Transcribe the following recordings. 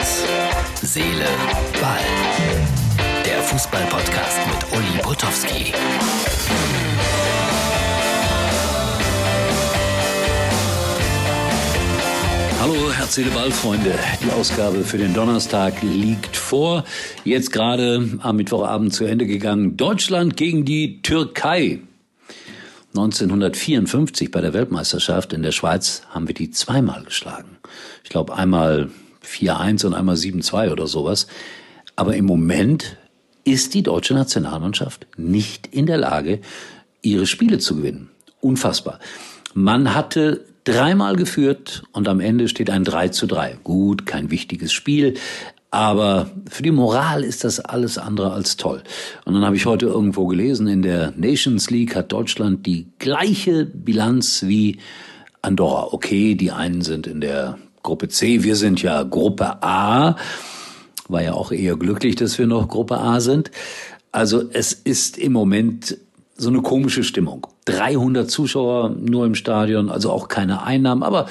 Herz, Seele, Ball. Der Fußball-Podcast mit Uli Potowski. Hallo, Herz, Seele, Ball, Freunde. Die Ausgabe für den Donnerstag liegt vor. Jetzt gerade am Mittwochabend zu Ende gegangen. Deutschland gegen die Türkei. 1954 bei der Weltmeisterschaft in der Schweiz haben wir die zweimal geschlagen. Ich glaube einmal 4-1 und einmal 7-2 oder sowas. Aber im Moment ist die deutsche Nationalmannschaft nicht in der Lage, ihre Spiele zu gewinnen. Unfassbar. Man hatte dreimal geführt und am Ende steht ein 3 zu 3. Gut, kein wichtiges Spiel, aber für die Moral ist das alles andere als toll. Und dann habe ich heute irgendwo gelesen, in der Nations League hat Deutschland die gleiche Bilanz wie Andorra. Okay, die einen sind in der Gruppe C, wir sind ja Gruppe A. War ja auch eher glücklich, dass wir noch Gruppe A sind. Also es ist im Moment so eine komische Stimmung. 300 Zuschauer nur im Stadion, also auch keine Einnahmen. Aber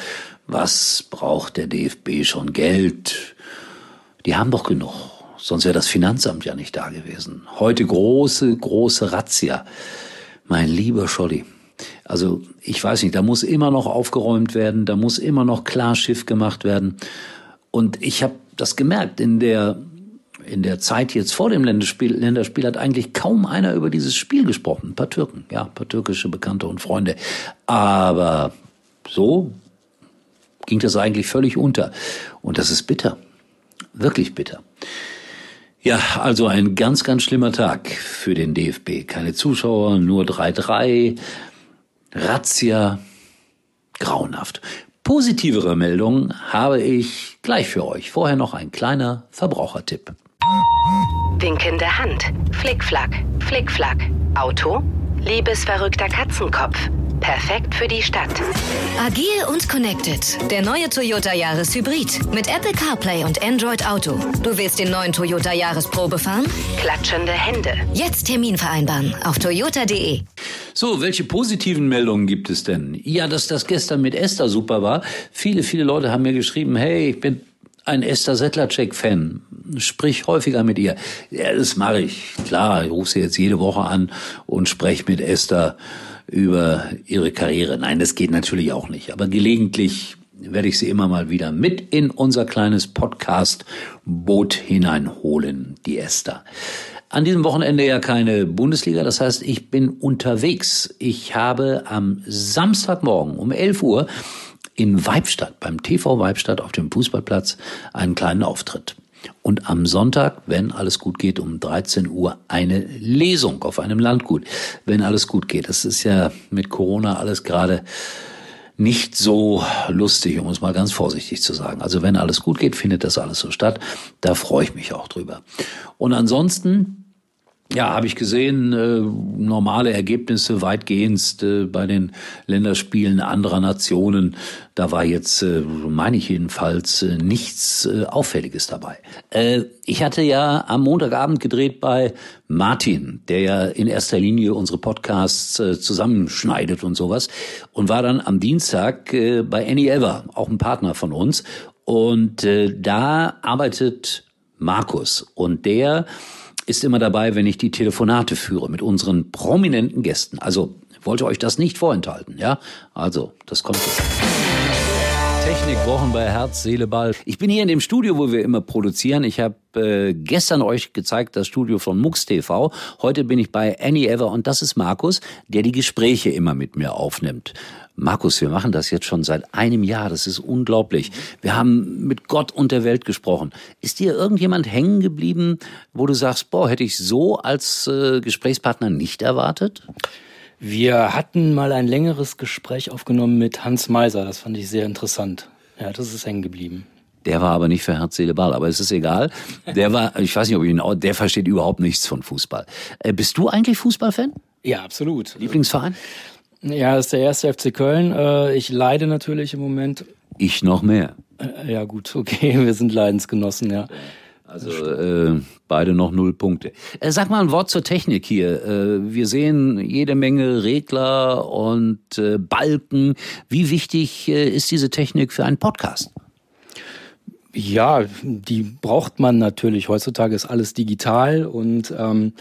was braucht der DFB schon Geld? Die haben doch genug. Sonst wäre das Finanzamt ja nicht da gewesen. Heute große, große Razzia. Mein lieber Scholli. Also ich weiß nicht, da muss immer noch aufgeräumt werden, da muss immer noch klar Schiff gemacht werden. Und ich habe das gemerkt in der in der Zeit jetzt vor dem Länderspiel, Länderspiel hat eigentlich kaum einer über dieses Spiel gesprochen. Ein paar Türken, ja, ein paar türkische Bekannte und Freunde. Aber so ging das eigentlich völlig unter. Und das ist bitter. Wirklich bitter. Ja, also ein ganz, ganz schlimmer Tag für den DFB. Keine Zuschauer, nur 3-3. Razzia. Grauenhaft. Positivere Meldungen habe ich gleich für euch. Vorher noch ein kleiner Verbrauchertipp. Winkende Hand. Flickflack. Flickflack. Auto. Liebesverrückter Katzenkopf. Perfekt für die Stadt. Agil und connected. Der neue Toyota Yaris Hybrid. Mit Apple CarPlay und Android Auto. Du willst den neuen Toyota Yaris Probe fahren? Klatschende Hände. Jetzt Termin vereinbaren auf toyota.de. So, welche positiven Meldungen gibt es denn? Ja, dass das gestern mit Esther super war. Viele, viele Leute haben mir geschrieben, hey, ich bin ein Esther Settlercheck-Fan. Sprich häufiger mit ihr. Ja, das mache ich. Klar, ich rufe sie jetzt jede Woche an und spreche mit Esther über ihre Karriere. Nein, das geht natürlich auch nicht. Aber gelegentlich werde ich sie immer mal wieder mit in unser kleines Podcast-Boot hineinholen, die Esther. An diesem Wochenende ja keine Bundesliga, das heißt, ich bin unterwegs. Ich habe am Samstagmorgen um 11 Uhr in Weibstadt, beim TV Weibstadt auf dem Fußballplatz, einen kleinen Auftritt. Und am Sonntag, wenn alles gut geht, um 13 Uhr eine Lesung auf einem Landgut, wenn alles gut geht. Das ist ja mit Corona alles gerade nicht so lustig, um es mal ganz vorsichtig zu sagen. Also wenn alles gut geht, findet das alles so statt. Da freue ich mich auch drüber. Und ansonsten ja, habe ich gesehen, äh, normale Ergebnisse weitgehend äh, bei den Länderspielen anderer Nationen. Da war jetzt, äh, meine ich jedenfalls, äh, nichts äh, Auffälliges dabei. Äh, ich hatte ja am Montagabend gedreht bei Martin, der ja in erster Linie unsere Podcasts zusammenschneidet und sowas. Und war dann am Dienstag bei Annie Ever, auch ein Partner von uns. Und da arbeitet Markus. Und der ist immer dabei, wenn ich die Telefonate führe mit unseren prominenten Gästen. Also wollte euch das nicht vorenthalten, ja? Also, das kommt jetzt. Technikwochen bei Herz, Seele, Ball. Ich bin hier in dem Studio, wo wir immer produzieren. Ich habe äh, gestern euch gezeigt das Studio von Mux TV. Heute bin ich bei Annie Ever und das ist Markus, der die Gespräche immer mit mir aufnimmt. Markus, wir machen das jetzt schon seit einem Jahr. Das ist unglaublich. Wir haben mit Gott und der Welt gesprochen. Ist dir irgendjemand hängen geblieben, wo du sagst, boah, hätte ich so als äh, Gesprächspartner nicht erwartet? Wir hatten mal ein längeres Gespräch aufgenommen mit Hans Meiser. Das fand ich sehr interessant. Ja, das ist hängen geblieben. Der war aber nicht für Herz, Seele, Ball, aber es ist egal. Der war, ich weiß nicht, ob ich ihn, der versteht überhaupt nichts von Fußball. Äh, bist du eigentlich Fußballfan? Ja, absolut. Lieblingsverein? Ja, das ist der erste FC Köln. Äh, ich leide natürlich im Moment. Ich noch mehr. Äh, ja gut, okay, wir sind Leidensgenossen, ja. Also äh, beide noch null Punkte. Äh, sag mal ein Wort zur Technik hier. Äh, wir sehen jede Menge Regler und äh, Balken. Wie wichtig äh, ist diese Technik für einen Podcast? Ja, die braucht man natürlich. Heutzutage ist alles digital und ähm,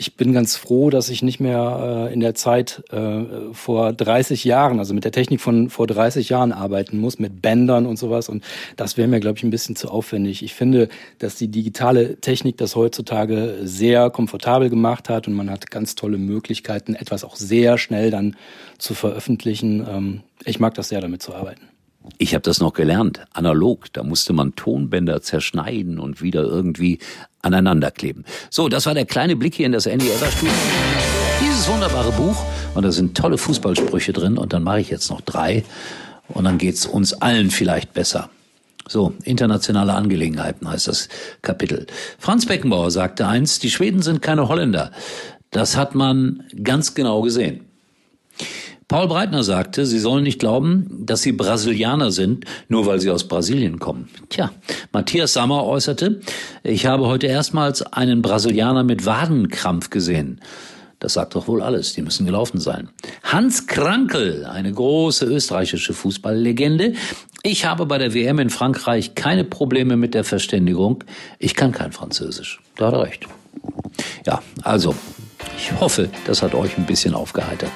ich bin ganz froh, dass ich nicht mehr äh, in der Zeit äh, vor 30 Jahren, also mit der Technik von vor 30 Jahren arbeiten muss, mit Bändern und sowas. Und das wäre mir, glaube ich, ein bisschen zu aufwendig. Ich finde, dass die digitale Technik das heutzutage sehr komfortabel gemacht hat und man hat ganz tolle Möglichkeiten, etwas auch sehr schnell dann zu veröffentlichen. Ähm, ich mag das sehr, damit zu arbeiten. Ich habe das noch gelernt, analog. Da musste man Tonbänder zerschneiden und wieder irgendwie aneinander kleben. So, das war der kleine Blick hier in das Andy Ever Studio. Dieses wunderbare Buch und da sind tolle Fußballsprüche drin und dann mache ich jetzt noch drei und dann geht's uns allen vielleicht besser. So, internationale Angelegenheiten heißt das Kapitel. Franz Beckenbauer sagte einst, die Schweden sind keine Holländer. Das hat man ganz genau gesehen. Paul Breitner sagte, Sie sollen nicht glauben, dass Sie Brasilianer sind, nur weil Sie aus Brasilien kommen. Tja, Matthias Sammer äußerte, ich habe heute erstmals einen Brasilianer mit Wadenkrampf gesehen. Das sagt doch wohl alles, die müssen gelaufen sein. Hans Krankel, eine große österreichische Fußballlegende. Ich habe bei der WM in Frankreich keine Probleme mit der Verständigung. Ich kann kein Französisch. Da hat er recht. Ja, also, ich hoffe, das hat euch ein bisschen aufgeheitert.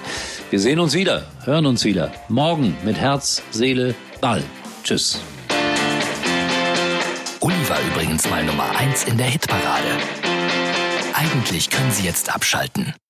Wir sehen uns wieder, hören uns wieder. Morgen mit Herz, Seele, Ball. Tschüss. Uli war übrigens mal Nummer 1 in der Hitparade. Eigentlich können Sie jetzt abschalten.